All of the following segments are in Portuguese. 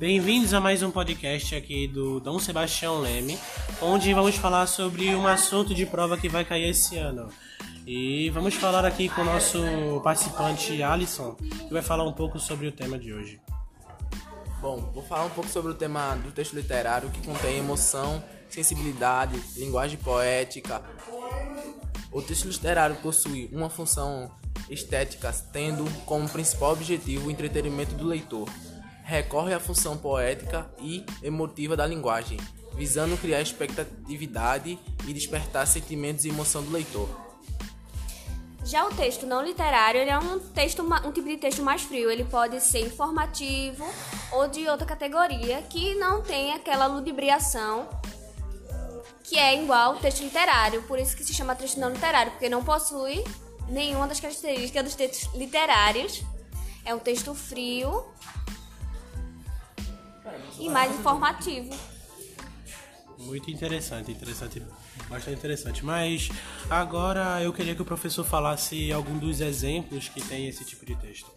Bem-vindos a mais um podcast aqui do Dom Sebastião Leme, onde vamos falar sobre um assunto de prova que vai cair esse ano. E vamos falar aqui com o nosso participante Alisson, que vai falar um pouco sobre o tema de hoje. Bom, vou falar um pouco sobre o tema do texto literário que contém emoção, sensibilidade, linguagem poética. O texto literário possui uma função estética, tendo como principal objetivo o entretenimento do leitor. Recorre à função poética e emotiva da linguagem, visando criar expectatividade e despertar sentimentos e emoção do leitor. Já o texto não literário, é um texto, um tipo de texto mais frio. Ele pode ser informativo ou de outra categoria que não tem aquela ludibriação que é igual ao texto literário. Por isso que se chama texto não literário, porque não possui nenhuma das características dos textos literários. É um texto frio e mais informativo. Muito interessante, interessante, bastante interessante. Mas agora eu queria que o professor falasse algum dos exemplos que tem esse tipo de texto.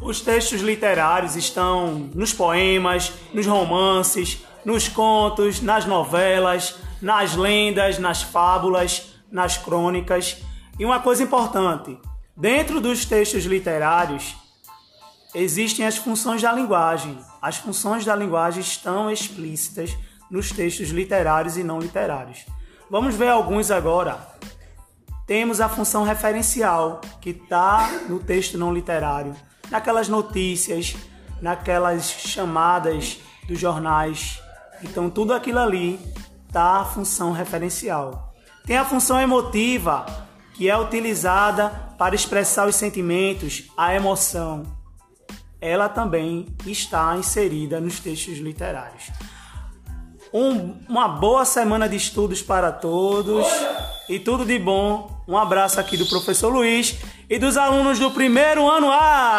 Os textos literários estão nos poemas, nos romances, nos contos, nas novelas, nas lendas, nas fábulas, nas crônicas. E uma coisa importante: dentro dos textos literários existem as funções da linguagem. As funções da linguagem estão explícitas nos textos literários e não literários. Vamos ver alguns agora. Temos a função referencial, que está no texto não literário, naquelas notícias, naquelas chamadas dos jornais. Então, tudo aquilo ali está a função referencial. Tem a função emotiva, que é utilizada para expressar os sentimentos, a emoção. Ela também está inserida nos textos literários. Um, uma boa semana de estudos para todos e tudo de bom. Um abraço aqui do professor Luiz e dos alunos do primeiro ano A.